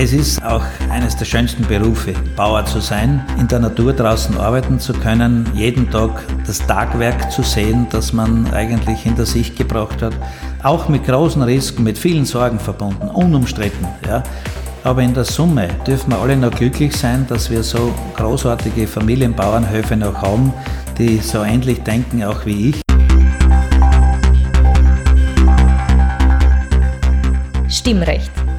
Es ist auch eines der schönsten Berufe, Bauer zu sein, in der Natur draußen arbeiten zu können, jeden Tag das Tagwerk zu sehen, das man eigentlich hinter sich gebracht hat. Auch mit großen Risiken, mit vielen Sorgen verbunden, unumstritten. Ja. Aber in der Summe dürfen wir alle noch glücklich sein, dass wir so großartige Familienbauernhöfe noch haben, die so ähnlich denken auch wie ich. Stimmrecht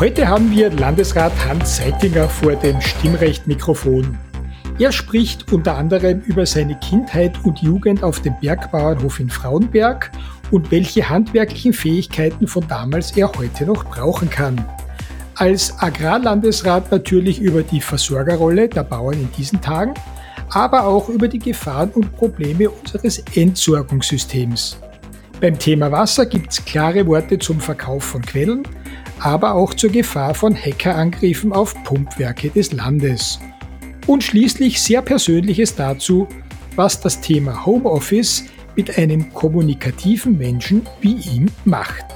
Heute haben wir Landesrat Hans Seitinger vor dem Stimmrecht-Mikrofon. Er spricht unter anderem über seine Kindheit und Jugend auf dem Bergbauernhof in Frauenberg und welche handwerklichen Fähigkeiten von damals er heute noch brauchen kann. Als Agrarlandesrat natürlich über die Versorgerrolle der Bauern in diesen Tagen, aber auch über die Gefahren und Probleme unseres Entsorgungssystems. Beim Thema Wasser gibt es klare Worte zum Verkauf von Quellen, aber auch zur Gefahr von Hackerangriffen auf Pumpwerke des Landes. Und schließlich sehr Persönliches dazu, was das Thema Homeoffice mit einem kommunikativen Menschen wie ihm macht.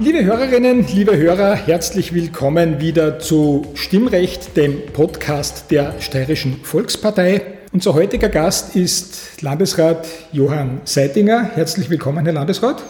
Liebe Hörerinnen, liebe Hörer, herzlich willkommen wieder zu Stimmrecht, dem Podcast der Steirischen Volkspartei. Unser heutiger Gast ist Landesrat Johann Seitinger. Herzlich willkommen, Herr Landesrat.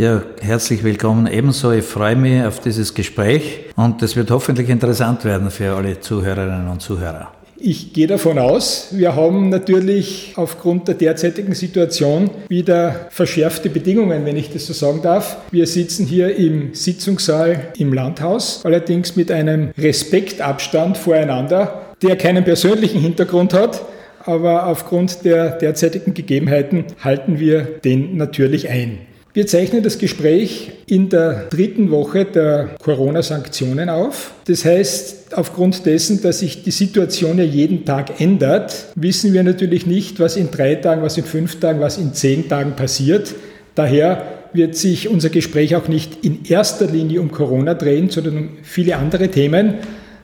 Ja, herzlich willkommen ebenso. Ich freue mich auf dieses Gespräch und es wird hoffentlich interessant werden für alle Zuhörerinnen und Zuhörer. Ich gehe davon aus, wir haben natürlich aufgrund der derzeitigen Situation wieder verschärfte Bedingungen, wenn ich das so sagen darf. Wir sitzen hier im Sitzungssaal im Landhaus, allerdings mit einem Respektabstand voreinander, der keinen persönlichen Hintergrund hat, aber aufgrund der derzeitigen Gegebenheiten halten wir den natürlich ein. Wir zeichnen das Gespräch in der dritten Woche der Corona-Sanktionen auf. Das heißt, aufgrund dessen, dass sich die Situation ja jeden Tag ändert, wissen wir natürlich nicht, was in drei Tagen, was in fünf Tagen, was in zehn Tagen passiert. Daher wird sich unser Gespräch auch nicht in erster Linie um Corona drehen, sondern um viele andere Themen.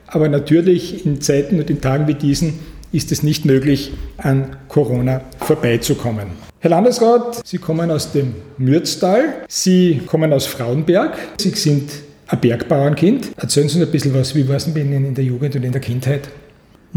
Aber natürlich in Zeiten und in Tagen wie diesen ist es nicht möglich, an Corona vorbeizukommen. Herr Landesrat, Sie kommen aus dem Mürztal, Sie kommen aus Frauenberg, Sie sind ein Bergbauernkind. Erzählen Sie uns ein bisschen was, wie war es denn Ihnen in der Jugend und in der Kindheit?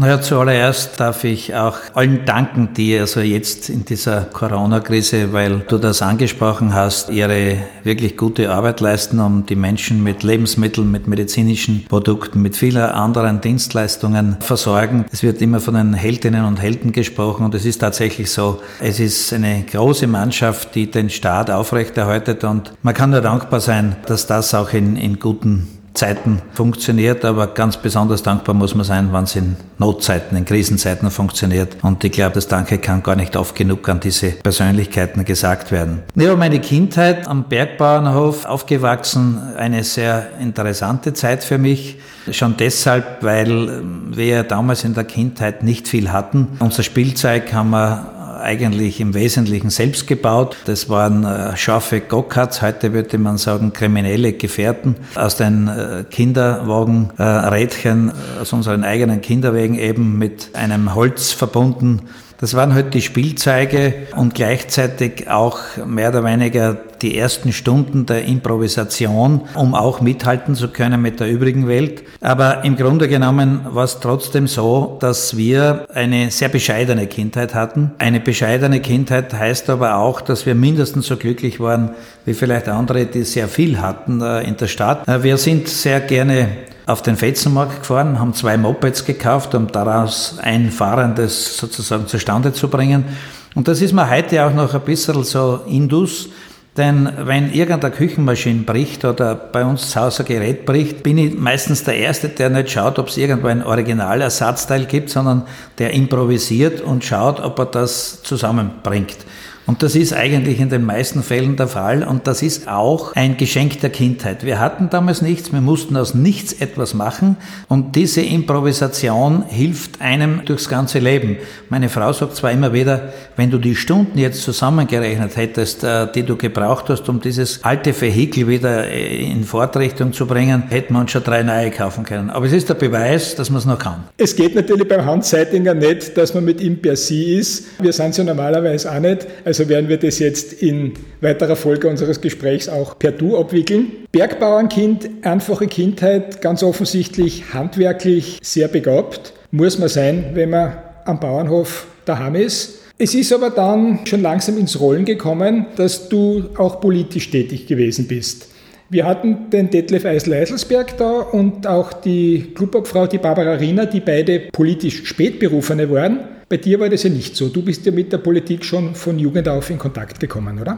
Naja, zuallererst darf ich auch allen danken, die also jetzt in dieser Corona-Krise, weil du das angesprochen hast, ihre wirklich gute Arbeit leisten, um die Menschen mit Lebensmitteln, mit medizinischen Produkten, mit vielen anderen Dienstleistungen versorgen. Es wird immer von den Heldinnen und Helden gesprochen und es ist tatsächlich so, es ist eine große Mannschaft, die den Staat aufrechterhaltet und man kann nur dankbar sein, dass das auch in, in guten Zeiten funktioniert, aber ganz besonders dankbar muss man sein, wenn es in Notzeiten, in Krisenzeiten funktioniert. Und ich glaube, das Danke kann gar nicht oft genug an diese Persönlichkeiten gesagt werden. Habe meine Kindheit am Bergbauernhof aufgewachsen, eine sehr interessante Zeit für mich. Schon deshalb, weil wir damals in der Kindheit nicht viel hatten. Unser Spielzeug haben wir eigentlich im Wesentlichen selbst gebaut. Das waren äh, scharfe Go-Karts, heute würde man sagen kriminelle Gefährten aus den äh, Kinderwagenrädchen, äh, aus unseren eigenen Kinderwegen eben mit einem Holz verbunden das waren halt die Spielzeuge und gleichzeitig auch mehr oder weniger die ersten Stunden der Improvisation, um auch mithalten zu können mit der übrigen Welt. Aber im Grunde genommen war es trotzdem so, dass wir eine sehr bescheidene Kindheit hatten. Eine bescheidene Kindheit heißt aber auch, dass wir mindestens so glücklich waren wie vielleicht andere, die sehr viel hatten äh, in der Stadt. Äh, wir sind sehr gerne auf den Fetzenmarkt gefahren, haben zwei Mopeds gekauft, um daraus ein Fahrendes sozusagen zustande zu bringen. Und das ist mir heute auch noch ein bisschen so Indus, Denn wenn irgendeine Küchenmaschine bricht oder bei uns zu Hause ein Gerät bricht, bin ich meistens der Erste, der nicht schaut, ob es irgendwo ein Originalersatzteil gibt, sondern der improvisiert und schaut, ob er das zusammenbringt. Und das ist eigentlich in den meisten Fällen der Fall und das ist auch ein Geschenk der Kindheit. Wir hatten damals nichts, wir mussten aus nichts etwas machen und diese Improvisation hilft einem durchs ganze Leben. Meine Frau sagt zwar immer wieder, wenn du die Stunden jetzt zusammengerechnet hättest, äh, die du gebraucht hast, um dieses alte Vehikel wieder äh, in Fortrichtung zu bringen, hätten wir uns schon drei neue kaufen können. Aber es ist der Beweis, dass man es noch kann. Es geht natürlich beim Hans Seitinger nicht, dass man mit ihm per Sie ist. Wir sind ja normalerweise auch nicht. Also werden wir das jetzt in weiterer Folge unseres Gesprächs auch per Du abwickeln. Bergbauernkind, einfache Kindheit, ganz offensichtlich handwerklich sehr begabt. Muss man sein, wenn man am Bauernhof daheim ist. Es ist aber dann schon langsam ins Rollen gekommen, dass du auch politisch tätig gewesen bist. Wir hatten den Detlef Eisel-Eiselsberg da und auch die Klubobfrau, die Barbara Riener, die beide politisch Spätberufene waren. Bei dir war das ja nicht so. Du bist ja mit der Politik schon von Jugend auf in Kontakt gekommen, oder?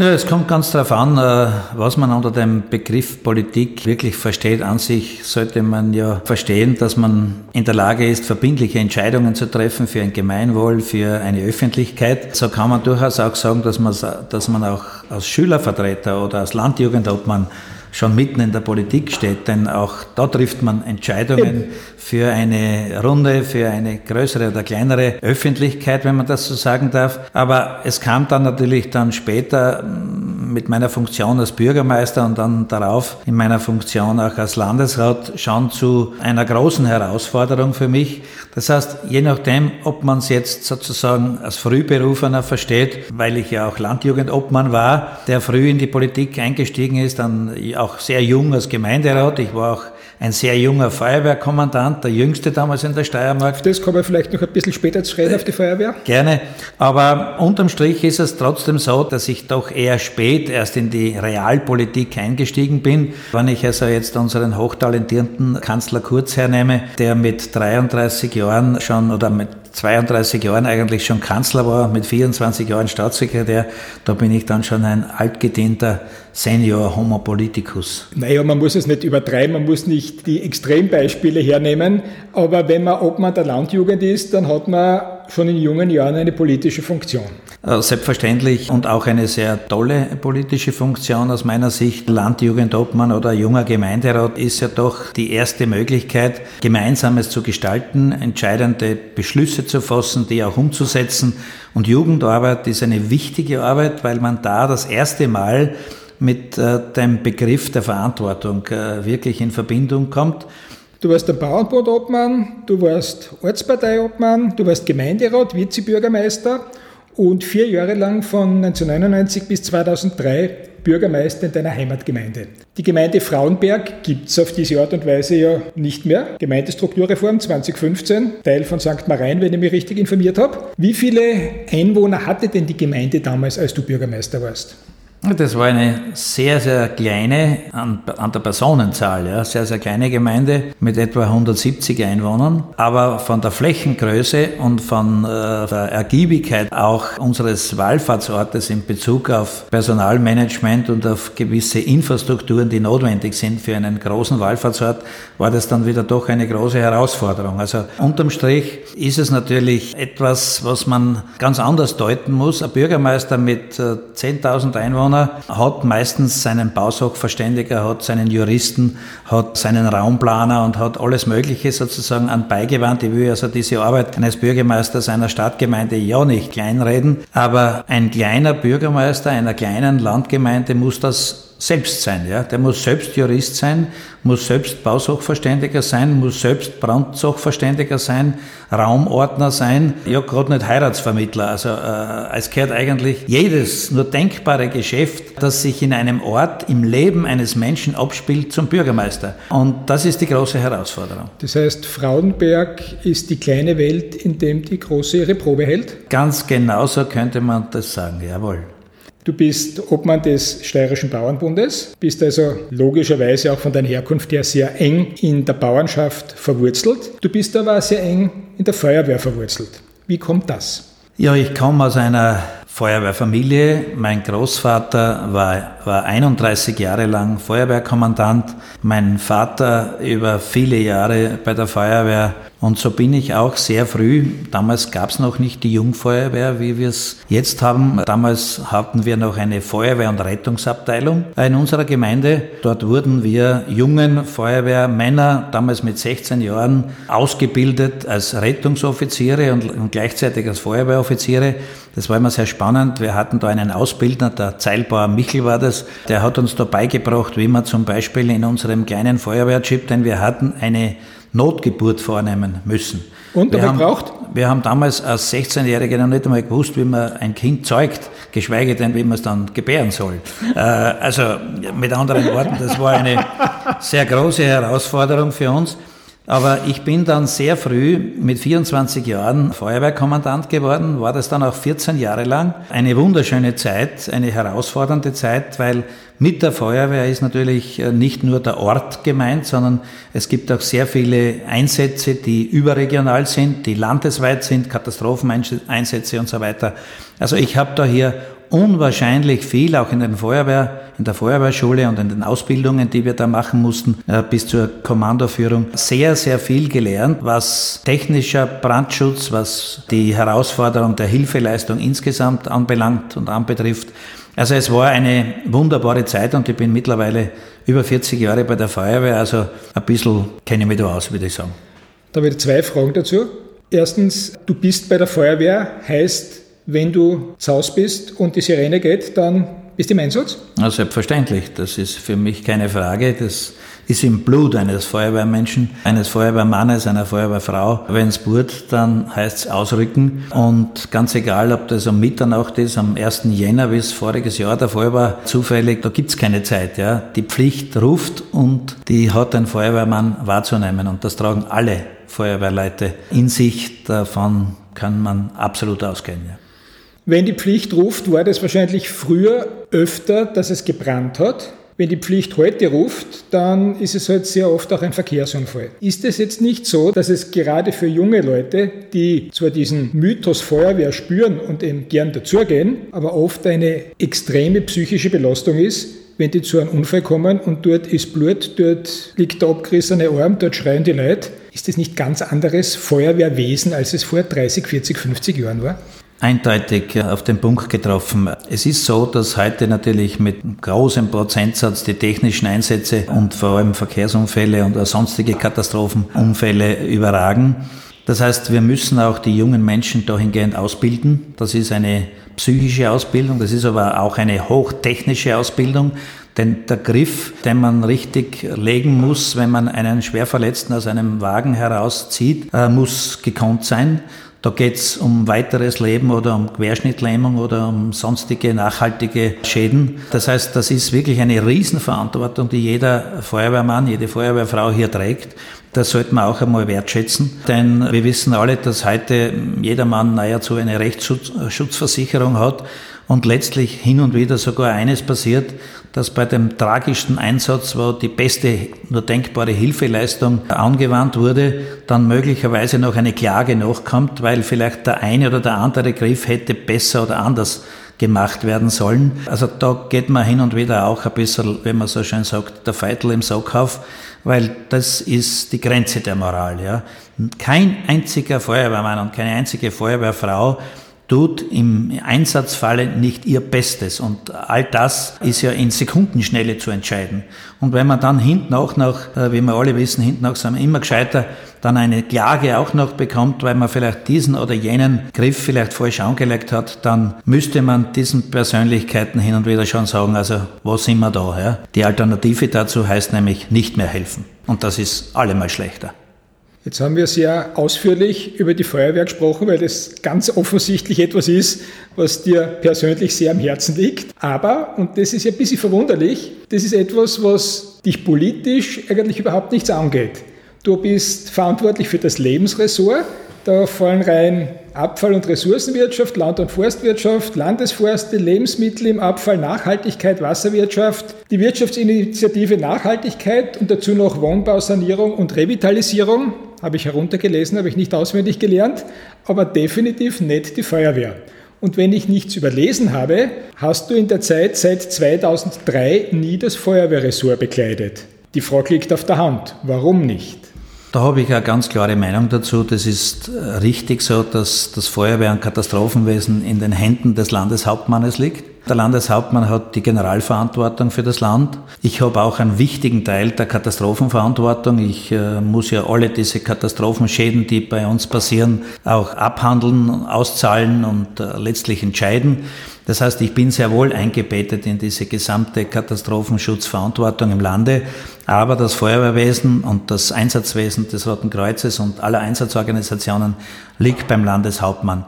Ja, es kommt ganz darauf an, äh, was man unter dem Begriff Politik wirklich versteht. An sich sollte man ja verstehen, dass man in der Lage ist, verbindliche Entscheidungen zu treffen für ein Gemeinwohl, für eine Öffentlichkeit. So kann man durchaus auch sagen, dass man, dass man auch als Schülervertreter oder als Landjugendobmann schon mitten in der Politik steht, denn auch da trifft man Entscheidungen für eine Runde, für eine größere oder kleinere Öffentlichkeit, wenn man das so sagen darf. Aber es kam dann natürlich dann später mm, mit meiner Funktion als Bürgermeister und dann darauf in meiner Funktion auch als Landesrat schon zu einer großen Herausforderung für mich. Das heißt, je nachdem, ob man es jetzt sozusagen als Frühberufener versteht, weil ich ja auch Landjugendobmann war, der früh in die Politik eingestiegen ist, dann auch sehr jung als Gemeinderat. Ich war auch ein sehr junger Feuerwehrkommandant, der jüngste damals in der Steiermark. Auf das kommen wir vielleicht noch ein bisschen später zu reden, auf die Feuerwehr. Gerne. Aber unterm Strich ist es trotzdem so, dass ich doch eher spät erst in die Realpolitik eingestiegen bin. Wenn ich also jetzt unseren hochtalentierten Kanzler Kurz hernehme, der mit 33 Jahren schon oder mit 32 Jahren eigentlich schon Kanzler war, mit 24 Jahren Staatssekretär, da bin ich dann schon ein altgedienter Senior Homo Politicus. Naja, man muss es nicht übertreiben, man muss nicht die Extrembeispiele hernehmen, aber wenn man Obmann der Landjugend ist, dann hat man schon in jungen Jahren eine politische Funktion. Äh, selbstverständlich und auch eine sehr tolle politische Funktion aus meiner Sicht. Landjugendobmann oder junger Gemeinderat ist ja doch die erste Möglichkeit, Gemeinsames zu gestalten, entscheidende Beschlüsse zu fassen, die auch umzusetzen. Und Jugendarbeit ist eine wichtige Arbeit, weil man da das erste Mal mit äh, dem Begriff der Verantwortung äh, wirklich in Verbindung kommt. Du warst der Bauernbundobmann, du warst Ortsparteiobmann, du warst Gemeinderat, Vizebürgermeister und vier Jahre lang von 1999 bis 2003 Bürgermeister in deiner Heimatgemeinde. Die Gemeinde Frauenberg gibt es auf diese Art und Weise ja nicht mehr. Gemeindestrukturreform 2015, Teil von St. Marein, wenn ich mich richtig informiert habe. Wie viele Einwohner hatte denn die Gemeinde damals, als du Bürgermeister warst? Das war eine sehr, sehr kleine, an, an, der Personenzahl, ja, sehr, sehr kleine Gemeinde mit etwa 170 Einwohnern. Aber von der Flächengröße und von äh, der Ergiebigkeit auch unseres Wallfahrtsortes in Bezug auf Personalmanagement und auf gewisse Infrastrukturen, die notwendig sind für einen großen Wallfahrtsort, war das dann wieder doch eine große Herausforderung. Also unterm Strich ist es natürlich etwas, was man ganz anders deuten muss. Ein Bürgermeister mit äh, 10.000 Einwohnern Einwohner, hat meistens seinen Bausachverständiger, hat seinen Juristen, hat seinen Raumplaner und hat alles Mögliche sozusagen an beigewandt. Ich will also diese Arbeit eines Bürgermeisters einer Stadtgemeinde ja nicht kleinreden, aber ein kleiner Bürgermeister einer kleinen Landgemeinde muss das selbst sein. Ja? Der muss selbst Jurist sein, muss selbst Bausachverständiger sein, muss selbst Brandsachverständiger sein, Raumordner sein, ja gerade nicht Heiratsvermittler. Also äh, es gehört eigentlich jedes nur denkbare Geschäft, das sich in einem Ort im Leben eines Menschen abspielt, zum Bürgermeister. Und das ist die große Herausforderung. Das heißt, Frauenberg ist die kleine Welt, in dem die große ihre Probe hält? Ganz genau so könnte man das sagen, jawohl. Du bist Obmann des Steirischen Bauernbundes, bist also logischerweise auch von deiner Herkunft her sehr eng in der Bauernschaft verwurzelt. Du bist aber sehr eng in der Feuerwehr verwurzelt. Wie kommt das? Ja, ich komme aus einer Feuerwehrfamilie. Mein Großvater war, war 31 Jahre lang Feuerwehrkommandant, mein Vater über viele Jahre bei der Feuerwehr und so bin ich auch sehr früh, damals gab es noch nicht die Jungfeuerwehr, wie wir es jetzt haben. Damals hatten wir noch eine Feuerwehr- und Rettungsabteilung in unserer Gemeinde. Dort wurden wir jungen Feuerwehrmänner, damals mit 16 Jahren, ausgebildet als Rettungsoffiziere und, gleichzeitig als Feuerwehroffiziere. Das war immer sehr spannend. Wir hatten da einen Ausbildner, der Zeilbauer Michel war das, der hat uns da beigebracht, wie man zum Beispiel in unserem kleinen Feuerwehrchip, denn wir hatten eine Notgeburt vornehmen müssen. Und wir haben, braucht? Wir haben damals als 16-Jährige noch nicht einmal gewusst, wie man ein Kind zeugt, geschweige denn, wie man es dann gebären soll. Äh, also mit anderen Worten, das war eine sehr große Herausforderung für uns. Aber ich bin dann sehr früh mit 24 Jahren Feuerwehrkommandant geworden, war das dann auch 14 Jahre lang. Eine wunderschöne Zeit, eine herausfordernde Zeit, weil mit der Feuerwehr ist natürlich äh, nicht nur der Ort gemeint, sondern es gibt auch sehr viele Einsätze, die überregional sind, die landesweit sind, Katastropheneinsätze und so weiter. Also ich habe da hier unwahrscheinlich viel, auch in, den Feuerwehr, in der Feuerwehrschule und in den Ausbildungen, die wir da machen mussten, äh, bis zur Kommandoführung, sehr, sehr viel gelernt, was technischer Brandschutz, was die Herausforderung der Hilfeleistung insgesamt anbelangt und anbetrifft. Also es war eine wunderbare Zeit und ich bin mittlerweile über 40 Jahre bei der Feuerwehr, also ein bisschen kenne ich mich da aus, würde ich sagen. Da ich zwei Fragen dazu. Erstens, du bist bei der Feuerwehr, heißt wenn du zu Hause bist und die Sirene geht, dann bist du im Einsatz? Na, selbstverständlich. Das ist für mich keine Frage. Das ist im Blut eines Feuerwehrmenschen, eines Feuerwehrmannes, einer Feuerwehrfrau. Wenn es burt, dann heißt es ausrücken. Und ganz egal, ob das um Mitternacht ist, am 1. Jänner, wie es voriges Jahr der war, zufällig, da gibt's keine Zeit. Ja. Die Pflicht ruft und die hat ein Feuerwehrmann wahrzunehmen. Und das tragen alle Feuerwehrleute in sich. Davon kann man absolut ausgehen. Ja. Wenn die Pflicht ruft, war das wahrscheinlich früher öfter, dass es gebrannt hat. Wenn die Pflicht heute ruft, dann ist es halt sehr oft auch ein Verkehrsunfall. Ist es jetzt nicht so, dass es gerade für junge Leute, die zwar diesen Mythos Feuerwehr spüren und eben gern dazugehen, aber oft eine extreme psychische Belastung ist, wenn die zu einem Unfall kommen und dort ist Blut, dort liegt der abgerissene Arm, dort schreien die Leute. Ist das nicht ganz anderes Feuerwehrwesen, als es vor 30, 40, 50 Jahren war? Eindeutig auf den Punkt getroffen. Es ist so, dass heute natürlich mit großem Prozentsatz die technischen Einsätze und vor allem Verkehrsunfälle und sonstige Katastrophenunfälle überragen. Das heißt, wir müssen auch die jungen Menschen dahingehend ausbilden. Das ist eine psychische Ausbildung, das ist aber auch eine hochtechnische Ausbildung. Denn der Griff, den man richtig legen muss, wenn man einen Schwerverletzten aus einem Wagen herauszieht, äh, muss gekonnt sein. Da geht es um weiteres Leben oder um Querschnittlähmung oder um sonstige nachhaltige Schäden. Das heißt, das ist wirklich eine Riesenverantwortung, die jeder Feuerwehrmann, jede Feuerwehrfrau hier trägt. Das sollte man auch einmal wertschätzen, denn wir wissen alle, dass heute jeder Mann nahezu eine Rechtsschutzversicherung hat und letztlich hin und wieder sogar eines passiert, dass bei dem tragischsten Einsatz, wo die beste nur denkbare Hilfeleistung angewandt wurde, dann möglicherweise noch eine Klage nachkommt, weil vielleicht der eine oder der andere Griff hätte besser oder anders gemacht werden sollen. Also da geht man hin und wieder auch ein bisschen, wenn man so schön sagt, der Feitel im Sack auf, weil das ist die Grenze der Moral. Ja. Kein einziger Feuerwehrmann und keine einzige Feuerwehrfrau tut im Einsatzfalle nicht ihr Bestes. Und all das ist ja in Sekundenschnelle zu entscheiden. Und wenn man dann hinten auch noch, äh, wie wir alle wissen, hinten auch sind wir immer gescheiter, dann eine Klage auch noch bekommt, weil man vielleicht diesen oder jenen Griff vielleicht falsch angelegt hat, dann müsste man diesen Persönlichkeiten hin und wieder schon sagen, also wo sind wir da? Ja? Die Alternative dazu heißt nämlich nicht mehr helfen. Und das ist allemal schlechter. Jetzt haben wir sehr ausführlich über die Feuerwehr gesprochen, weil das ganz offensichtlich etwas ist, was dir persönlich sehr am Herzen liegt. Aber, und das ist ja ein bisschen verwunderlich, das ist etwas, was dich politisch eigentlich überhaupt nichts angeht. Du bist verantwortlich für das Lebensressort. Da fallen rein Abfall- und Ressourcenwirtschaft, Land- und Forstwirtschaft, Landesforste, Lebensmittel im Abfall, Nachhaltigkeit, Wasserwirtschaft, die Wirtschaftsinitiative Nachhaltigkeit und dazu noch Wohnbau, Sanierung und Revitalisierung habe ich heruntergelesen, habe ich nicht auswendig gelernt, aber definitiv nicht die Feuerwehr. Und wenn ich nichts überlesen habe, hast du in der Zeit seit 2003 nie das Feuerwehrressort bekleidet. Die Frage liegt auf der Hand. Warum nicht? Da habe ich eine ganz klare Meinung dazu. Das ist äh, richtig so, dass das Feuerwehr- und Katastrophenwesen in den Händen des Landeshauptmannes liegt. Der Landeshauptmann hat die Generalverantwortung für das Land. Ich habe auch einen wichtigen Teil der Katastrophenverantwortung. Ich äh, muss ja alle diese Katastrophenschäden, die bei uns passieren, auch abhandeln, auszahlen und äh, letztlich entscheiden. Das heißt, ich bin sehr wohl eingebettet in diese gesamte Katastrophenschutzverantwortung im Lande. Aber das Feuerwehrwesen und das Einsatzwesen des Roten Kreuzes und aller Einsatzorganisationen liegt beim Landeshauptmann.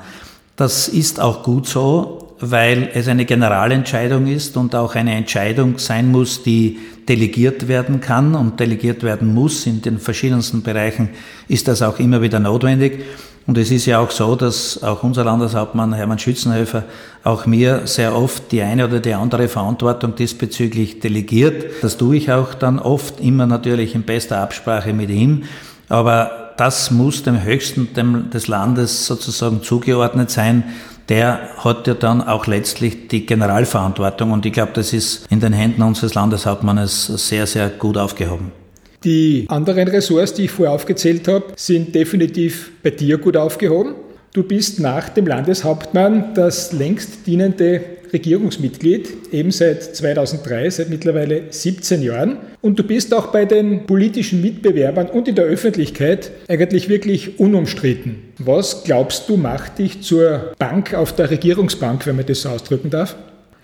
Das ist auch gut so, weil es eine Generalentscheidung ist und auch eine Entscheidung sein muss, die delegiert werden kann und delegiert werden muss. In den verschiedensten Bereichen ist das auch immer wieder notwendig. Und es ist ja auch so, dass auch unser Landeshauptmann Hermann Schützenhöfer auch mir sehr oft die eine oder die andere Verantwortung diesbezüglich delegiert. Das tue ich auch dann oft, immer natürlich in bester Absprache mit ihm. Aber das muss dem Höchsten des Landes sozusagen zugeordnet sein. Der hat ja dann auch letztlich die Generalverantwortung und ich glaube, das ist in den Händen unseres Landeshauptmannes sehr, sehr gut aufgehoben. Die anderen Ressorts, die ich vorher aufgezählt habe, sind definitiv bei dir gut aufgehoben. Du bist nach dem Landeshauptmann das längst dienende Regierungsmitglied, eben seit 2003, seit mittlerweile 17 Jahren. Und du bist auch bei den politischen Mitbewerbern und in der Öffentlichkeit eigentlich wirklich unumstritten. Was glaubst du macht dich zur Bank auf der Regierungsbank, wenn man das so ausdrücken darf?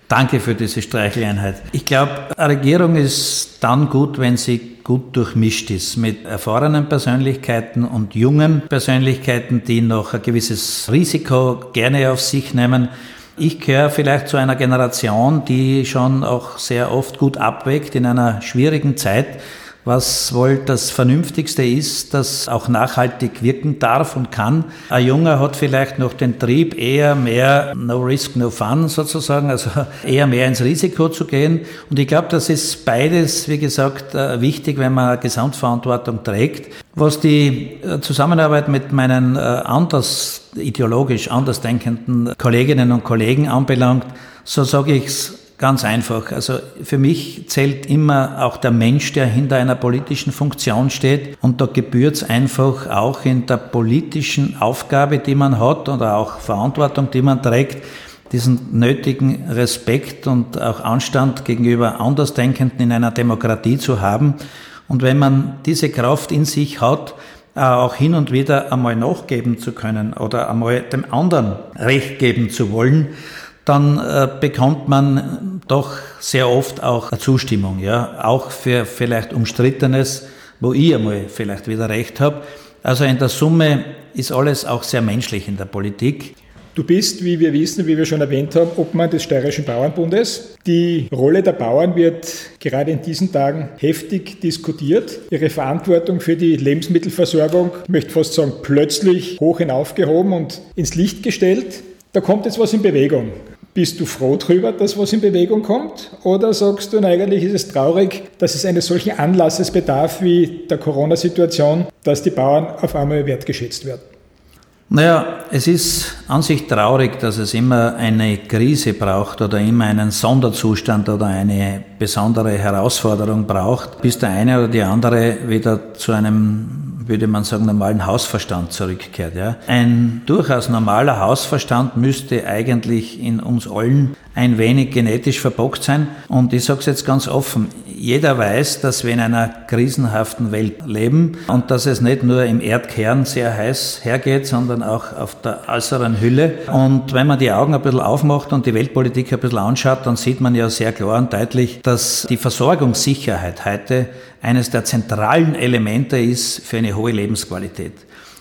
Danke für diese Streicheleinheit. Ich glaube, eine Regierung ist dann gut, wenn sie gut durchmischt ist mit erfahrenen Persönlichkeiten und jungen Persönlichkeiten, die noch ein gewisses Risiko gerne auf sich nehmen. Ich gehöre vielleicht zu einer Generation, die schon auch sehr oft gut abwägt in einer schwierigen Zeit was wohl das Vernünftigste ist, das auch nachhaltig wirken darf und kann. Ein Junger hat vielleicht noch den Trieb, eher mehr No Risk, No Fun sozusagen, also eher mehr ins Risiko zu gehen. Und ich glaube, das ist beides, wie gesagt, äh, wichtig, wenn man Gesamtverantwortung trägt. Was die äh, Zusammenarbeit mit meinen äh, anders ideologisch anders denkenden Kolleginnen und Kollegen anbelangt, so sage ich es Ganz einfach. Also für mich zählt immer auch der Mensch, der hinter einer politischen Funktion steht. Und da gebührt es einfach auch in der politischen Aufgabe, die man hat oder auch Verantwortung, die man trägt, diesen nötigen Respekt und auch Anstand gegenüber Andersdenkenden in einer Demokratie zu haben. Und wenn man diese Kraft in sich hat, äh, auch hin und wieder einmal nachgeben zu können oder einmal dem anderen Recht geben zu wollen, dann äh, bekommt man doch sehr oft auch Zustimmung, ja, auch für vielleicht umstrittenes, wo ich einmal vielleicht wieder recht habe. Also in der Summe ist alles auch sehr menschlich in der Politik. Du bist, wie wir wissen, wie wir schon erwähnt haben, Obmann des Steirischen Bauernbundes. Die Rolle der Bauern wird gerade in diesen Tagen heftig diskutiert. Ihre Verantwortung für die Lebensmittelversorgung, ich möchte fast sagen, plötzlich hoch hinaufgehoben und ins Licht gestellt. Da kommt jetzt was in Bewegung. Bist du froh darüber, dass was in Bewegung kommt? Oder sagst du, eigentlich ist es traurig, dass es eines solchen Anlasses bedarf wie der Corona-Situation, dass die Bauern auf einmal wertgeschätzt werden? Naja, es ist an sich traurig, dass es immer eine Krise braucht oder immer einen Sonderzustand oder eine besondere Herausforderung braucht, bis der eine oder die andere wieder zu einem würde man sagen, normalen Hausverstand zurückkehrt. Ja. Ein durchaus normaler Hausverstand müsste eigentlich in uns allen ein wenig genetisch verbockt sein. Und ich sage es jetzt ganz offen, jeder weiß, dass wir in einer krisenhaften Welt leben und dass es nicht nur im Erdkern sehr heiß hergeht, sondern auch auf der äußeren Hülle. Und wenn man die Augen ein bisschen aufmacht und die Weltpolitik ein bisschen anschaut, dann sieht man ja sehr klar und deutlich, dass die Versorgungssicherheit heute eines der zentralen Elemente ist für eine hohe Lebensqualität.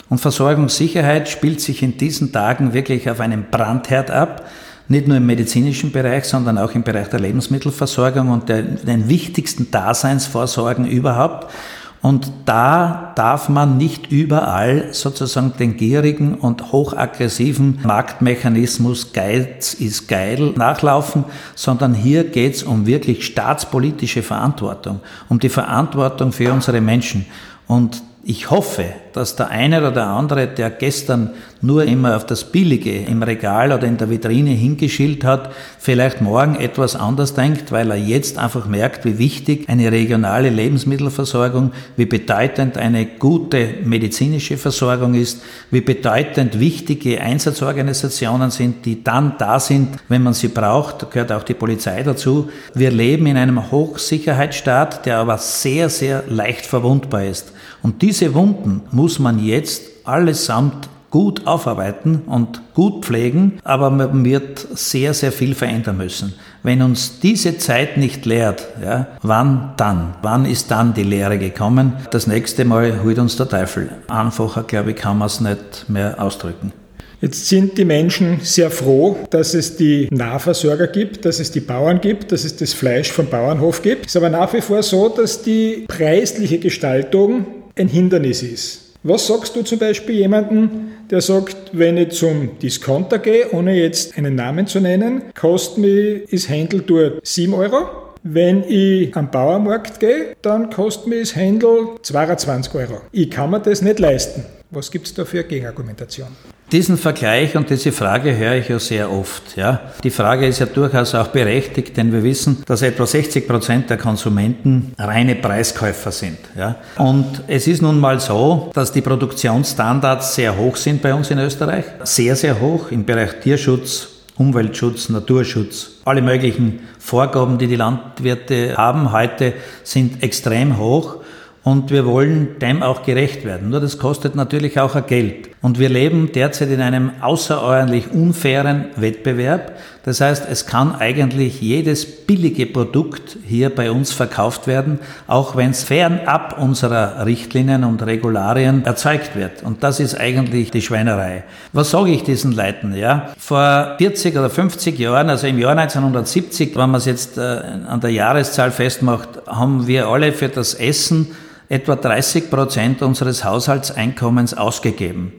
Und Versorgungssicherheit spielt sich in diesen Tagen wirklich auf einem Brandherd ab nicht nur im medizinischen Bereich, sondern auch im Bereich der Lebensmittelversorgung und der, den wichtigsten Daseinsvorsorgen überhaupt. Und da darf man nicht überall sozusagen den gierigen und hochaggressiven Marktmechanismus Geiz ist geil nachlaufen, sondern hier geht es um wirklich staatspolitische Verantwortung, um die Verantwortung für unsere Menschen. Und ich hoffe, dass der eine oder der andere, der gestern nur immer auf das Billige im Regal oder in der Vitrine hingeschielt hat, vielleicht morgen etwas anders denkt, weil er jetzt einfach merkt, wie wichtig eine regionale Lebensmittelversorgung, wie bedeutend eine gute medizinische Versorgung ist, wie bedeutend wichtige Einsatzorganisationen sind, die dann da sind, wenn man sie braucht. Da gehört auch die Polizei dazu. Wir leben in einem Hochsicherheitsstaat, der aber sehr, sehr leicht verwundbar ist. Und diese Wunden muss man jetzt allesamt gut aufarbeiten und gut pflegen, aber man wird sehr, sehr viel verändern müssen. Wenn uns diese Zeit nicht lehrt, ja, wann dann? Wann ist dann die Lehre gekommen? Das nächste Mal holt uns der Teufel. Einfacher, glaube ich, kann man es nicht mehr ausdrücken. Jetzt sind die Menschen sehr froh, dass es die Nahversorger gibt, dass es die Bauern gibt, dass es das Fleisch vom Bauernhof gibt. Es ist aber nach wie vor so, dass die preisliche Gestaltung ein Hindernis ist. Was sagst du zum Beispiel jemandem, der sagt, wenn ich zum Discounter gehe, ohne jetzt einen Namen zu nennen, kostet mir das Händel dort 7 Euro. Wenn ich am Bauermarkt gehe, dann kostet mir das Händel 22 Euro. Ich kann mir das nicht leisten. Was gibt es da für Gegenargumentation? Diesen Vergleich und diese Frage höre ich ja sehr oft. Ja. Die Frage ist ja durchaus auch berechtigt, denn wir wissen, dass etwa 60 Prozent der Konsumenten reine Preiskäufer sind. Ja. Und es ist nun mal so, dass die Produktionsstandards sehr hoch sind bei uns in Österreich. Sehr, sehr hoch im Bereich Tierschutz, Umweltschutz, Naturschutz. Alle möglichen Vorgaben, die die Landwirte haben heute, sind extrem hoch und wir wollen dem auch gerecht werden. Nur das kostet natürlich auch Geld. Und wir leben derzeit in einem außerordentlich unfairen Wettbewerb. Das heißt, es kann eigentlich jedes billige Produkt hier bei uns verkauft werden, auch wenn es fernab unserer Richtlinien und Regularien erzeugt wird. Und das ist eigentlich die Schweinerei. Was sage ich diesen Leuten? Ja, vor 40 oder 50 Jahren, also im Jahr 1970, wenn man es jetzt äh, an der Jahreszahl festmacht, haben wir alle für das Essen etwa 30 Prozent unseres Haushaltseinkommens ausgegeben.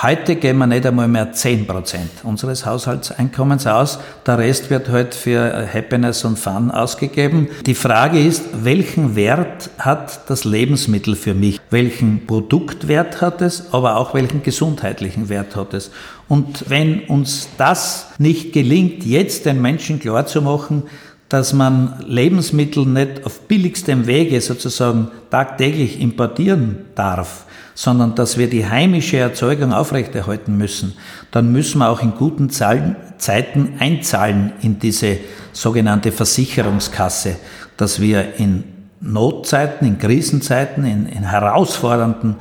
Heute geben wir nicht einmal mehr 10 Prozent unseres Haushaltseinkommens aus. Der Rest wird heute für Happiness und Fun ausgegeben. Die Frage ist, welchen Wert hat das Lebensmittel für mich? Welchen Produktwert hat es, aber auch welchen gesundheitlichen Wert hat es? Und wenn uns das nicht gelingt, jetzt den Menschen klarzumachen, dass man Lebensmittel nicht auf billigstem Wege sozusagen tagtäglich importieren darf, sondern dass wir die heimische Erzeugung aufrechterhalten müssen, dann müssen wir auch in guten Zeiten einzahlen in diese sogenannte Versicherungskasse, dass wir in Notzeiten, in Krisenzeiten, in, in herausfordernden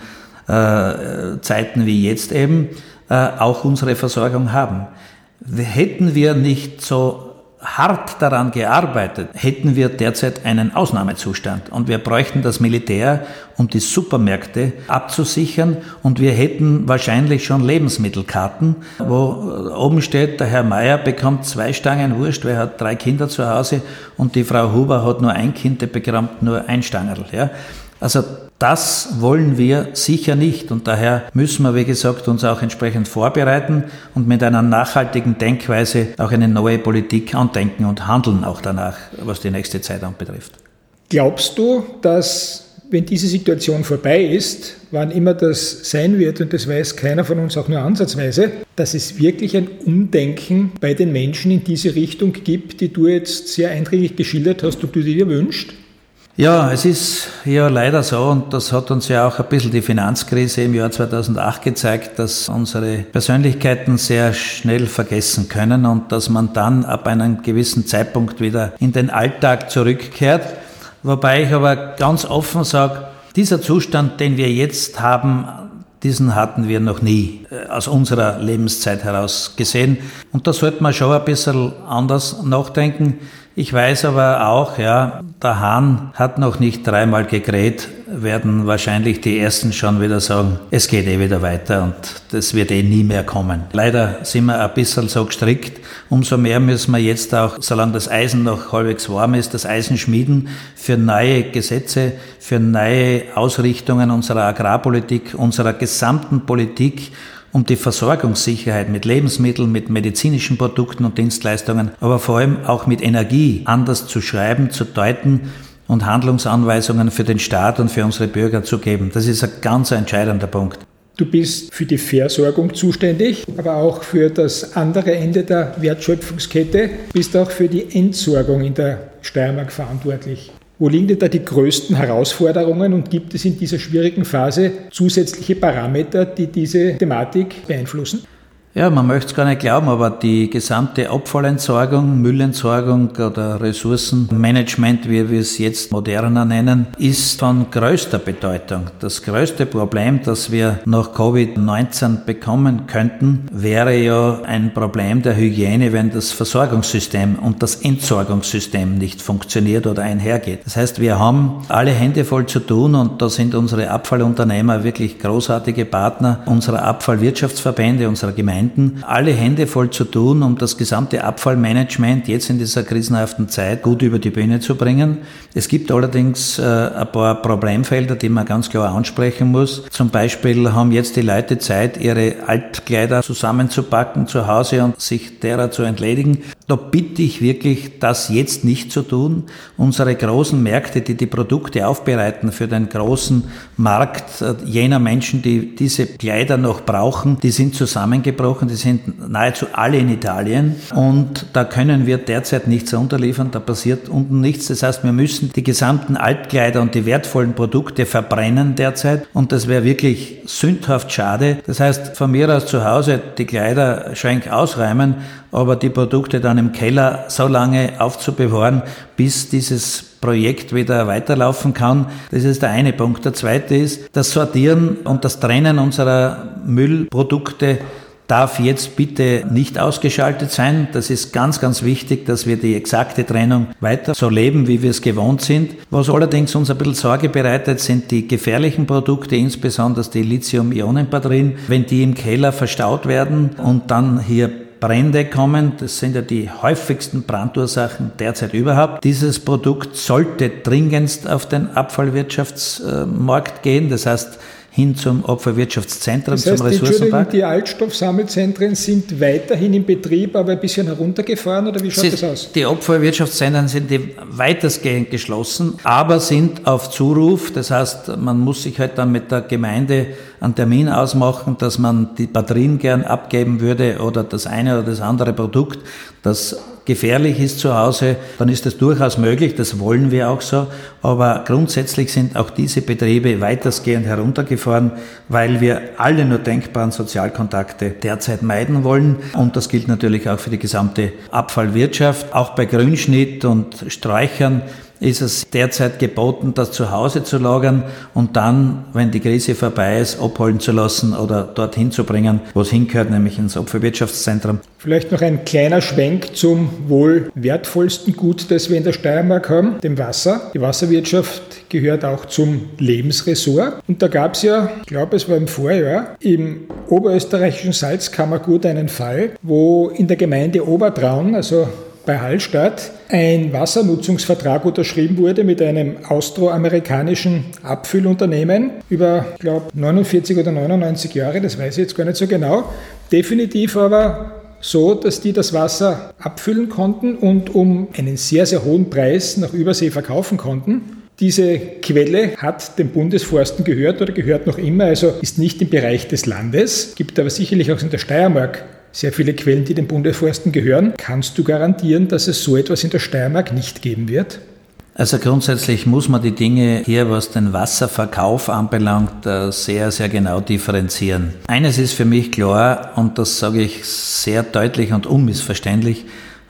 äh, Zeiten wie jetzt eben äh, auch unsere Versorgung haben. Hätten wir nicht so hart daran gearbeitet, hätten wir derzeit einen Ausnahmezustand. Und wir bräuchten das Militär, um die Supermärkte abzusichern. Und wir hätten wahrscheinlich schon Lebensmittelkarten, wo oben steht, der Herr Meier bekommt zwei Stangen Wurst, weil er hat drei Kinder zu Hause und die Frau Huber hat nur ein Kind, der bekommt nur ein Stangerl. Ja? Also das wollen wir sicher nicht und daher müssen wir, wie gesagt, uns auch entsprechend vorbereiten und mit einer nachhaltigen Denkweise auch eine neue Politik andenken und handeln auch danach, was die nächste Zeit anbetrifft. Glaubst du, dass wenn diese Situation vorbei ist, wann immer das sein wird, und das weiß keiner von uns auch nur ansatzweise, dass es wirklich ein Umdenken bei den Menschen in diese Richtung gibt, die du jetzt sehr eindringlich geschildert hast und du dir wünschst? Ja, es ist ja leider so und das hat uns ja auch ein bisschen die Finanzkrise im Jahr 2008 gezeigt, dass unsere Persönlichkeiten sehr schnell vergessen können und dass man dann ab einem gewissen Zeitpunkt wieder in den Alltag zurückkehrt. Wobei ich aber ganz offen sage, dieser Zustand, den wir jetzt haben, diesen hatten wir noch nie äh, aus unserer Lebenszeit heraus gesehen. Und da sollte man schon ein bisschen anders nachdenken. Ich weiß aber auch, ja, der Hahn hat noch nicht dreimal gegräht, werden wahrscheinlich die Ersten schon wieder sagen, es geht eh wieder weiter und das wird eh nie mehr kommen. Leider sind wir ein bisschen so gestrickt. Umso mehr müssen wir jetzt auch, solange das Eisen noch halbwegs warm ist, das Eisen schmieden für neue Gesetze, für neue Ausrichtungen unserer Agrarpolitik, unserer gesamten Politik um die Versorgungssicherheit mit Lebensmitteln, mit medizinischen Produkten und Dienstleistungen, aber vor allem auch mit Energie anders zu schreiben, zu deuten und Handlungsanweisungen für den Staat und für unsere Bürger zu geben. Das ist ein ganz entscheidender Punkt. Du bist für die Versorgung zuständig, aber auch für das andere Ende der Wertschöpfungskette, bist auch für die Entsorgung in der Steiermark verantwortlich. Wo liegen denn da die größten Herausforderungen und gibt es in dieser schwierigen Phase zusätzliche Parameter, die diese Thematik beeinflussen? Ja, man möchte es gar nicht glauben, aber die gesamte Abfallentsorgung, Müllentsorgung oder Ressourcenmanagement, wie wir es jetzt moderner nennen, ist von größter Bedeutung. Das größte Problem, das wir nach Covid-19 bekommen könnten, wäre ja ein Problem der Hygiene, wenn das Versorgungssystem und das Entsorgungssystem nicht funktioniert oder einhergeht. Das heißt, wir haben alle Hände voll zu tun und da sind unsere Abfallunternehmer wirklich großartige Partner unserer Abfallwirtschaftsverbände, unserer Gemeinden Gemeinden alle Hände voll zu tun, um das gesamte Abfallmanagement jetzt in dieser krisenhaften Zeit gut über die Bühne zu bringen. Es gibt allerdings äh, ein paar Problemfelder, die man ganz klar ansprechen muss. Zum Beispiel haben jetzt die Leute Zeit, ihre Altkleider zusammenzupacken zu Hause und sich derer zu entledigen. Da bitte ich wirklich, das jetzt nicht zu tun. Unsere großen Märkte, die die Produkte aufbereiten für den großen Markt äh, jener Menschen, die diese Kleider noch brauchen, die sind zusammengebrochen. Die sind nahezu alle in Italien und da können wir derzeit nichts unterliefern. Da passiert unten nichts. Das heißt, wir müssen die gesamten Altkleider und die wertvollen Produkte verbrennen derzeit und das wäre wirklich sündhaft schade. Das heißt, von mir aus zu Hause die Kleiderschränke ausräumen, aber die Produkte dann im Keller so lange aufzubewahren, bis dieses Projekt wieder weiterlaufen kann. Das ist der eine Punkt. Der zweite ist das Sortieren und das Trennen unserer Müllprodukte darf jetzt bitte nicht ausgeschaltet sein. Das ist ganz, ganz wichtig, dass wir die exakte Trennung weiter so leben, wie wir es gewohnt sind. Was allerdings uns ein bisschen Sorge bereitet, sind die gefährlichen Produkte, insbesondere die Lithium-Ionen-Batterien. Wenn die im Keller verstaut werden und dann hier Brände kommen. Das sind ja die häufigsten Brandursachen derzeit überhaupt. Dieses Produkt sollte dringendst auf den Abfallwirtschaftsmarkt gehen. Das heißt, hin zum Opferwirtschaftszentrum, das heißt, zum Ressourcenpark. Die Altstoffsammelzentren sind weiterhin in Betrieb, aber ein bisschen heruntergefahren oder wie schaut Sie, das aus? Die Opferwirtschaftszentren sind weitestgehend geschlossen, aber sind auf Zuruf. Das heißt, man muss sich halt dann mit der Gemeinde einen Termin ausmachen, dass man die Batterien gern abgeben würde oder das eine oder das andere Produkt, das gefährlich ist zu Hause, dann ist das durchaus möglich, das wollen wir auch so. Aber grundsätzlich sind auch diese Betriebe weitestgehend heruntergefahren, weil wir alle nur denkbaren Sozialkontakte derzeit meiden wollen. Und das gilt natürlich auch für die gesamte Abfallwirtschaft. Auch bei Grünschnitt und Sträuchern ist es derzeit geboten, das zu Hause zu lagern und dann, wenn die Krise vorbei ist, abholen zu lassen oder dorthin zu bringen, wo es hingehört, nämlich ins Opferwirtschaftszentrum. Vielleicht noch ein kleiner Schwenk zum wohl wertvollsten Gut, das wir in der Steiermark haben, dem Wasser. Die Wasserwirtschaft gehört auch zum Lebensressort. Und da gab es ja, ich glaube, es war im Vorjahr, im oberösterreichischen Salzkammergut einen Fall, wo in der Gemeinde Obertraun, also bei Hallstatt ein Wassernutzungsvertrag unterschrieben wurde mit einem austroamerikanischen Abfüllunternehmen über, ich glaube, 49 oder 99 Jahre, das weiß ich jetzt gar nicht so genau. Definitiv aber so, dass die das Wasser abfüllen konnten und um einen sehr, sehr hohen Preis nach Übersee verkaufen konnten. Diese Quelle hat den Bundesforsten gehört oder gehört noch immer, also ist nicht im Bereich des Landes, gibt aber sicherlich auch in der Steiermark sehr viele Quellen, die den Bundesforsten gehören. Kannst du garantieren, dass es so etwas in der Steiermark nicht geben wird? Also grundsätzlich muss man die Dinge hier, was den Wasserverkauf anbelangt, äh, sehr, sehr genau differenzieren. Eines ist für mich klar, und das sage ich sehr deutlich und unmissverständlich,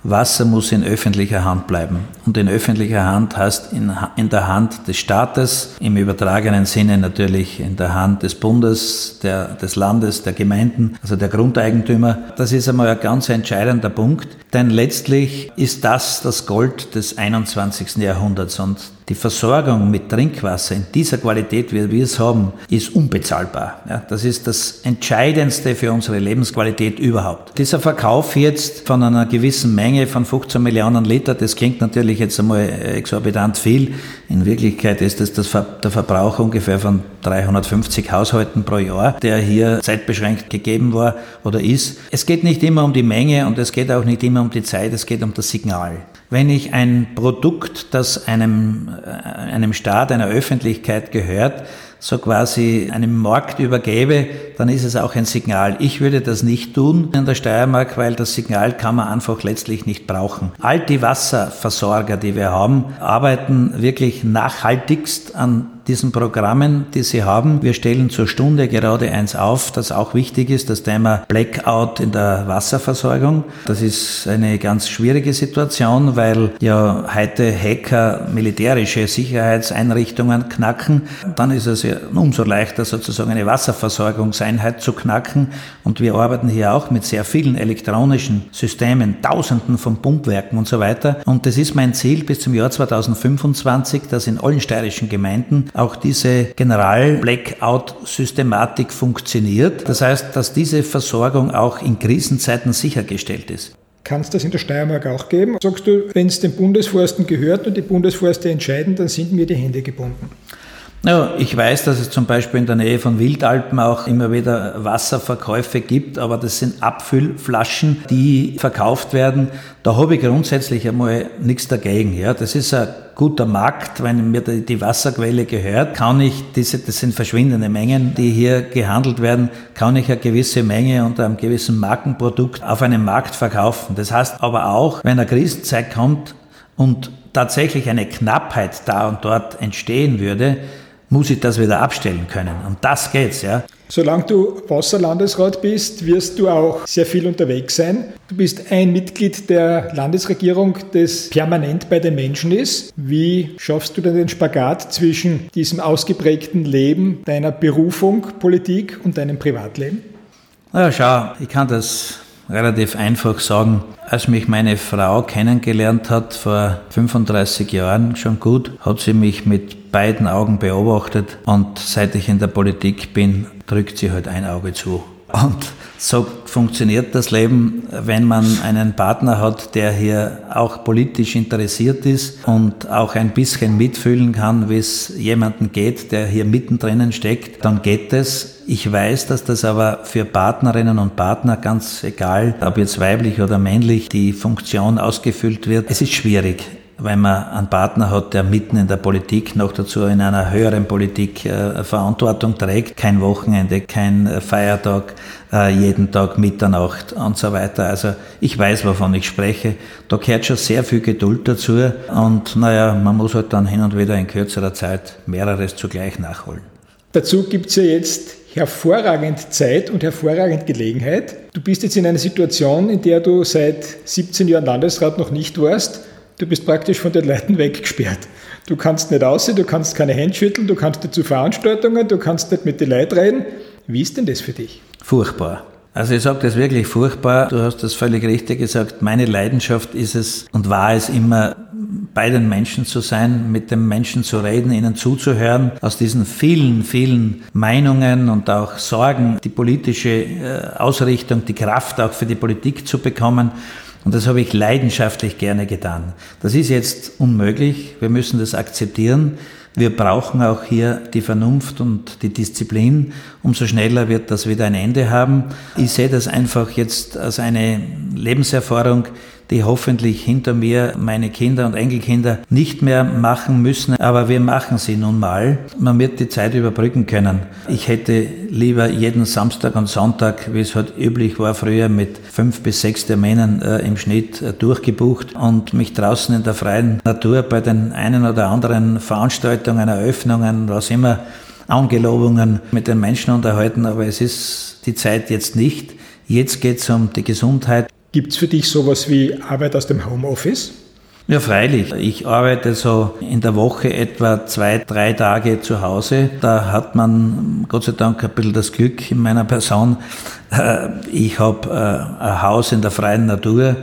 Wasser muss in öffentlicher Hand bleiben. Und in öffentlicher Hand heißt in, in der Hand des Staates, im übertragenen Sinne natürlich in der Hand des Bundes, der, des Landes, der Gemeinden, also der Grundeigentümer. Das ist einmal ein ganz entscheidender Punkt, denn letztlich ist das das Gold des 21. Jahrhunderts und die Versorgung mit Trinkwasser in dieser Qualität, wie wir es haben, ist unbezahlbar. Ja, das ist das Entscheidendste für unsere Lebensqualität überhaupt. Dieser Verkauf jetzt von einer gewissen Menge von 15 Millionen Liter, das klingt natürlich jetzt einmal exorbitant viel. In Wirklichkeit ist es das, der Verbrauch ungefähr von 350 Haushalten pro Jahr, der hier zeitbeschränkt gegeben war oder ist. Es geht nicht immer um die Menge und es geht auch nicht immer um die Zeit, es geht um das Signal. Wenn ich ein Produkt, das einem, äh, einem Staat, einer Öffentlichkeit gehört, so quasi einem Markt übergebe, dann ist es auch ein Signal. Ich würde das nicht tun in der Steiermark, weil das Signal kann man einfach letztlich nicht brauchen. All die Wasserversorger, die wir haben, arbeiten wirklich nachhaltigst an diesen Programmen, die sie haben. Wir stellen zur Stunde gerade eins auf, das auch wichtig ist, das Thema Blackout in der Wasserversorgung. Das ist eine ganz schwierige Situation, weil ja heute Hacker militärische Sicherheitseinrichtungen knacken. Dann ist es ja umso leichter, sozusagen eine Wasserversorgungseinheit zu knacken. Und wir arbeiten hier auch mit sehr vielen elektronischen Systemen, Tausenden von Pumpwerken und so weiter. Und das ist mein Ziel bis zum Jahr 2025, dass in allen steirischen Gemeinden auch diese General-Blackout-Systematik funktioniert. Das heißt, dass diese Versorgung auch in Krisenzeiten sichergestellt ist. Kann es das in der Steiermark auch geben? Sagst du, wenn es den Bundesforsten gehört und die Bundesforste entscheiden, dann sind mir die Hände gebunden? Ja, ich weiß, dass es zum Beispiel in der Nähe von Wildalpen auch immer wieder Wasserverkäufe gibt, aber das sind Abfüllflaschen, die verkauft werden. Da habe ich grundsätzlich einmal nichts dagegen. Ja, das ist ein guter Markt. Wenn mir die Wasserquelle gehört, kann ich diese, das sind verschwindende Mengen, die hier gehandelt werden, kann ich eine gewisse Menge unter einem gewissen Markenprodukt auf einem Markt verkaufen. Das heißt aber auch, wenn eine Krisenzeit kommt und tatsächlich eine Knappheit da und dort entstehen würde, muss ich das wieder abstellen können. Und das geht's, ja. Solange du Wasserlandesrat bist, wirst du auch sehr viel unterwegs sein. Du bist ein Mitglied der Landesregierung, das permanent bei den Menschen ist. Wie schaffst du denn den Spagat zwischen diesem ausgeprägten Leben, deiner Berufung, Politik und deinem Privatleben? Na ja, schau, ich kann das relativ einfach sagen. Als mich meine Frau kennengelernt hat, vor 35 Jahren schon gut, hat sie mich mit beiden Augen beobachtet und seit ich in der Politik bin, drückt sie halt ein Auge zu. Und so funktioniert das Leben, wenn man einen Partner hat, der hier auch politisch interessiert ist und auch ein bisschen mitfühlen kann, wie es jemanden geht, der hier mittendrin steckt, dann geht es. Ich weiß, dass das aber für Partnerinnen und Partner, ganz egal, ob jetzt weiblich oder männlich, die Funktion ausgefüllt wird, es ist schwierig wenn man einen Partner hat, der mitten in der Politik, noch dazu in einer höheren Politik äh, Verantwortung trägt, kein Wochenende, kein äh, Feiertag, äh, jeden Tag Mitternacht und so weiter. Also ich weiß, wovon ich spreche. Da gehört schon sehr viel Geduld dazu und naja, man muss halt dann hin und wieder in kürzerer Zeit mehreres zugleich nachholen. Dazu gibt es ja jetzt hervorragend Zeit und hervorragend Gelegenheit. Du bist jetzt in einer Situation, in der du seit 17 Jahren Landesrat noch nicht warst Du bist praktisch von den Leuten weggesperrt. Du kannst nicht aussehen, du kannst keine Hände schütteln, du kannst nicht zu Veranstaltungen, du kannst nicht mit den Leuten reden. Wie ist denn das für dich? Furchtbar. Also ich sage das wirklich furchtbar. Du hast das völlig richtig gesagt. Meine Leidenschaft ist es und war es immer, bei den Menschen zu sein, mit den Menschen zu reden, ihnen zuzuhören, aus diesen vielen, vielen Meinungen und auch Sorgen die politische äh, Ausrichtung, die Kraft auch für die Politik zu bekommen. Und das habe ich leidenschaftlich gerne getan. Das ist jetzt unmöglich. Wir müssen das akzeptieren. Wir brauchen auch hier die Vernunft und die Disziplin. Umso schneller wird das wieder ein Ende haben. Ich sehe das einfach jetzt als eine Lebenserfahrung, die hoffentlich hinter mir meine Kinder und Enkelkinder nicht mehr machen müssen. Aber wir machen sie nun mal. Man wird die Zeit überbrücken können. Ich hätte lieber jeden Samstag und Sonntag, wie es halt üblich war früher, mit fünf bis sechs Terminen äh, im Schnitt äh, durchgebucht und mich draußen in der freien Natur bei den einen oder anderen Veranstaltungen, Eröffnungen, was immer, Angelobungen mit den Menschen unterhalten. Aber es ist die Zeit jetzt nicht. Jetzt geht es um die Gesundheit. Gibt es für dich sowas wie Arbeit aus dem Homeoffice? Ja, freilich. Ich arbeite so in der Woche etwa zwei, drei Tage zu Hause. Da hat man Gott sei Dank ein bisschen das Glück in meiner Person. Äh, ich habe äh, ein Haus in der freien Natur.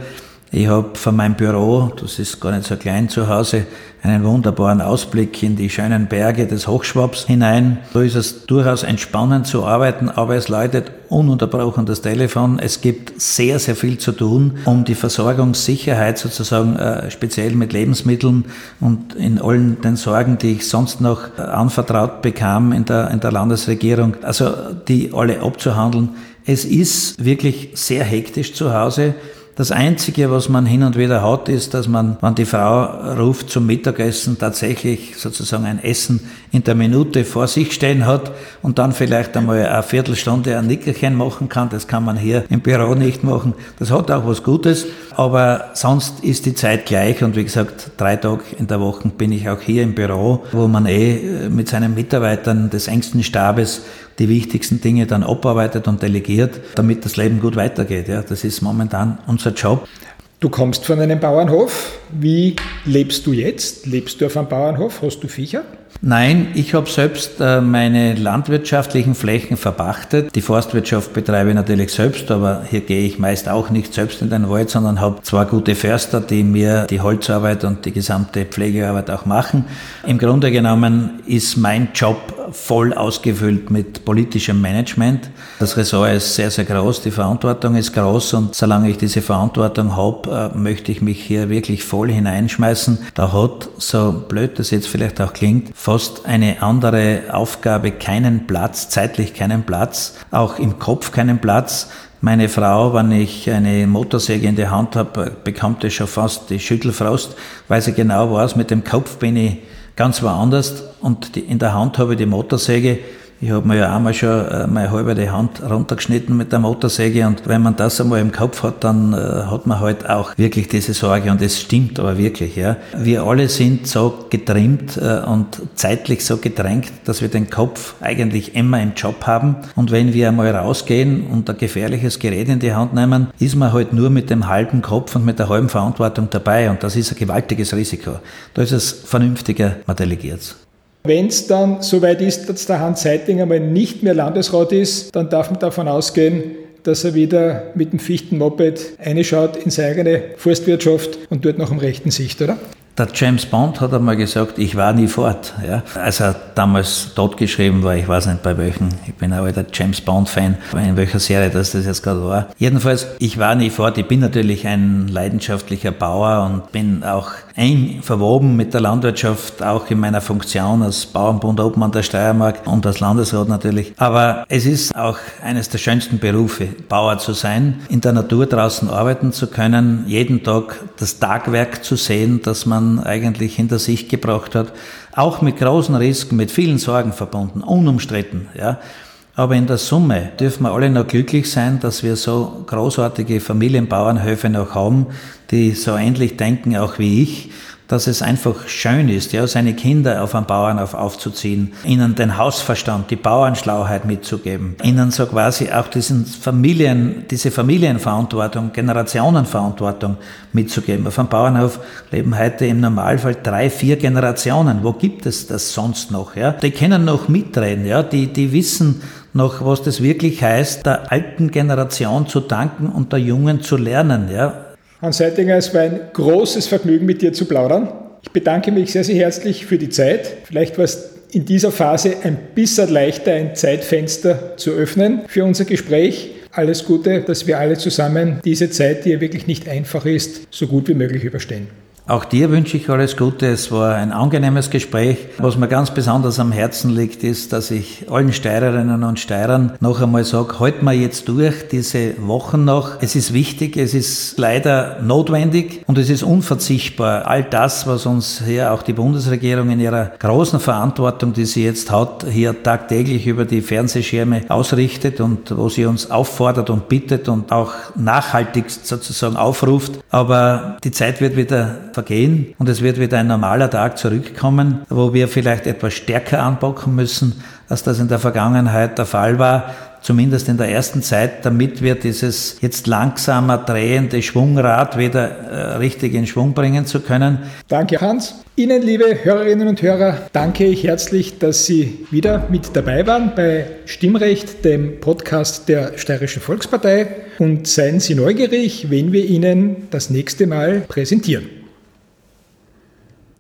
Ich habe von meinem Büro, das ist gar nicht so klein zu Hause, einen wunderbaren Ausblick in die schönen Berge des Hochschwabs hinein. So ist es durchaus entspannend zu arbeiten, aber es läutet ununterbrochen das Telefon. Es gibt sehr, sehr viel zu tun, um die Versorgungssicherheit sozusagen äh, speziell mit Lebensmitteln und in allen den Sorgen, die ich sonst noch äh, anvertraut bekam in der, in der Landesregierung, also die alle abzuhandeln. Es ist wirklich sehr hektisch zu Hause. Das Einzige, was man hin und wieder hat, ist, dass man, wenn die Frau ruft zum Mittagessen, tatsächlich sozusagen ein Essen in der Minute vor sich stehen hat und dann vielleicht einmal eine Viertelstunde ein Nickerchen machen kann. Das kann man hier im Büro nicht machen. Das hat auch was Gutes, aber sonst ist die Zeit gleich und wie gesagt, drei Tage in der Woche bin ich auch hier im Büro, wo man eh mit seinen Mitarbeitern des engsten Stabes die wichtigsten Dinge dann abarbeitet und delegiert, damit das Leben gut weitergeht. Ja, das ist momentan unser Job. Du kommst von einem Bauernhof. Wie lebst du jetzt? Lebst du auf einem Bauernhof? Hast du Viecher? Nein, ich habe selbst äh, meine landwirtschaftlichen Flächen verpachtet. Die Forstwirtschaft betreibe ich natürlich selbst, aber hier gehe ich meist auch nicht selbst in den Wald, sondern habe zwei gute Förster, die mir die Holzarbeit und die gesamte Pflegearbeit auch machen. Im Grunde genommen ist mein Job voll ausgefüllt mit politischem Management. Das Ressort ist sehr, sehr groß, die Verantwortung ist groß und solange ich diese Verantwortung habe, äh, möchte ich mich hier wirklich voll hineinschmeißen. Da hat, so blöd das jetzt vielleicht auch klingt, fast eine andere Aufgabe keinen Platz, zeitlich keinen Platz, auch im Kopf keinen Platz. Meine Frau, wenn ich eine Motorsäge in der Hand habe, bekommt es schon fast die Schüttelfrost, weil sie genau weiß, mit dem Kopf bin ich ganz woanders und in der Hand habe ich die Motorsäge. Ich habe mir ja einmal schon äh, meine halbe die Hand runtergeschnitten mit der Motorsäge und wenn man das einmal im Kopf hat, dann äh, hat man halt auch wirklich diese Sorge und es stimmt aber wirklich. Ja. Wir alle sind so getrimmt äh, und zeitlich so gedrängt, dass wir den Kopf eigentlich immer im Job haben und wenn wir einmal rausgehen und ein gefährliches Gerät in die Hand nehmen, ist man halt nur mit dem halben Kopf und mit der halben Verantwortung dabei und das ist ein gewaltiges Risiko. Da ist es vernünftiger, man delegiert wenn es dann soweit ist, dass der Hans Seiting einmal nicht mehr Landesrat ist, dann darf man davon ausgehen, dass er wieder mit dem Fichtenmoped einschaut in seine eigene Forstwirtschaft und dort noch am rechten Sicht, oder? Der James Bond hat einmal gesagt, ich war nie fort. Ja. Als er damals totgeschrieben war, ich weiß nicht bei welchen, ich bin auch der James Bond-Fan, in welcher Serie das, das jetzt gerade war. Jedenfalls, ich war nie fort. Ich bin natürlich ein leidenschaftlicher Bauer und bin auch eng verwoben mit der Landwirtschaft, auch in meiner Funktion als Bauernbund Obmann der Steiermark und als Landesrat natürlich. Aber es ist auch eines der schönsten Berufe, Bauer zu sein, in der Natur draußen arbeiten zu können, jeden Tag das Tagwerk zu sehen, das man eigentlich hinter sich gebracht hat, auch mit großen Risiken, mit vielen Sorgen verbunden, unumstritten, ja. Aber in der Summe dürfen wir alle noch glücklich sein, dass wir so großartige Familienbauernhöfe noch haben, die so ähnlich denken auch wie ich, dass es einfach schön ist, ja, seine Kinder auf einen Bauernhof aufzuziehen, ihnen den Hausverstand, die Bauernschlauheit mitzugeben, ihnen so quasi auch diesen Familien, diese Familienverantwortung, Generationenverantwortung mitzugeben. Auf einem Bauernhof leben heute im Normalfall drei, vier Generationen. Wo gibt es das sonst noch? Ja? Die können noch mitreden, ja? die, die wissen, noch, was das wirklich heißt, der alten Generation zu danken und der jungen zu lernen. Ja? Hans Seitinger, es war ein großes Vergnügen, mit dir zu plaudern. Ich bedanke mich sehr, sehr herzlich für die Zeit. Vielleicht war es in dieser Phase ein bisschen leichter, ein Zeitfenster zu öffnen für unser Gespräch. Alles Gute, dass wir alle zusammen diese Zeit, die ja wirklich nicht einfach ist, so gut wie möglich überstehen. Auch dir wünsche ich alles Gute. Es war ein angenehmes Gespräch. Was mir ganz besonders am Herzen liegt, ist, dass ich allen Steirerinnen und Steirern noch einmal sage, halten wir jetzt durch diese Wochen noch. Es ist wichtig, es ist leider notwendig und es ist unverzichtbar. All das, was uns hier auch die Bundesregierung in ihrer großen Verantwortung, die sie jetzt hat, hier tagtäglich über die Fernsehschirme ausrichtet und wo sie uns auffordert und bittet und auch nachhaltig sozusagen aufruft. Aber die Zeit wird wieder vergehen und es wird wieder ein normaler Tag zurückkommen, wo wir vielleicht etwas stärker anpacken müssen, als das in der Vergangenheit der Fall war zumindest in der ersten Zeit, damit wir dieses jetzt langsamer drehende Schwungrad wieder äh, richtig in Schwung bringen zu können. Danke, Hans. Ihnen, liebe Hörerinnen und Hörer, danke ich herzlich, dass Sie wieder mit dabei waren bei Stimmrecht, dem Podcast der Steirischen Volkspartei. Und seien Sie neugierig, wenn wir Ihnen das nächste Mal präsentieren.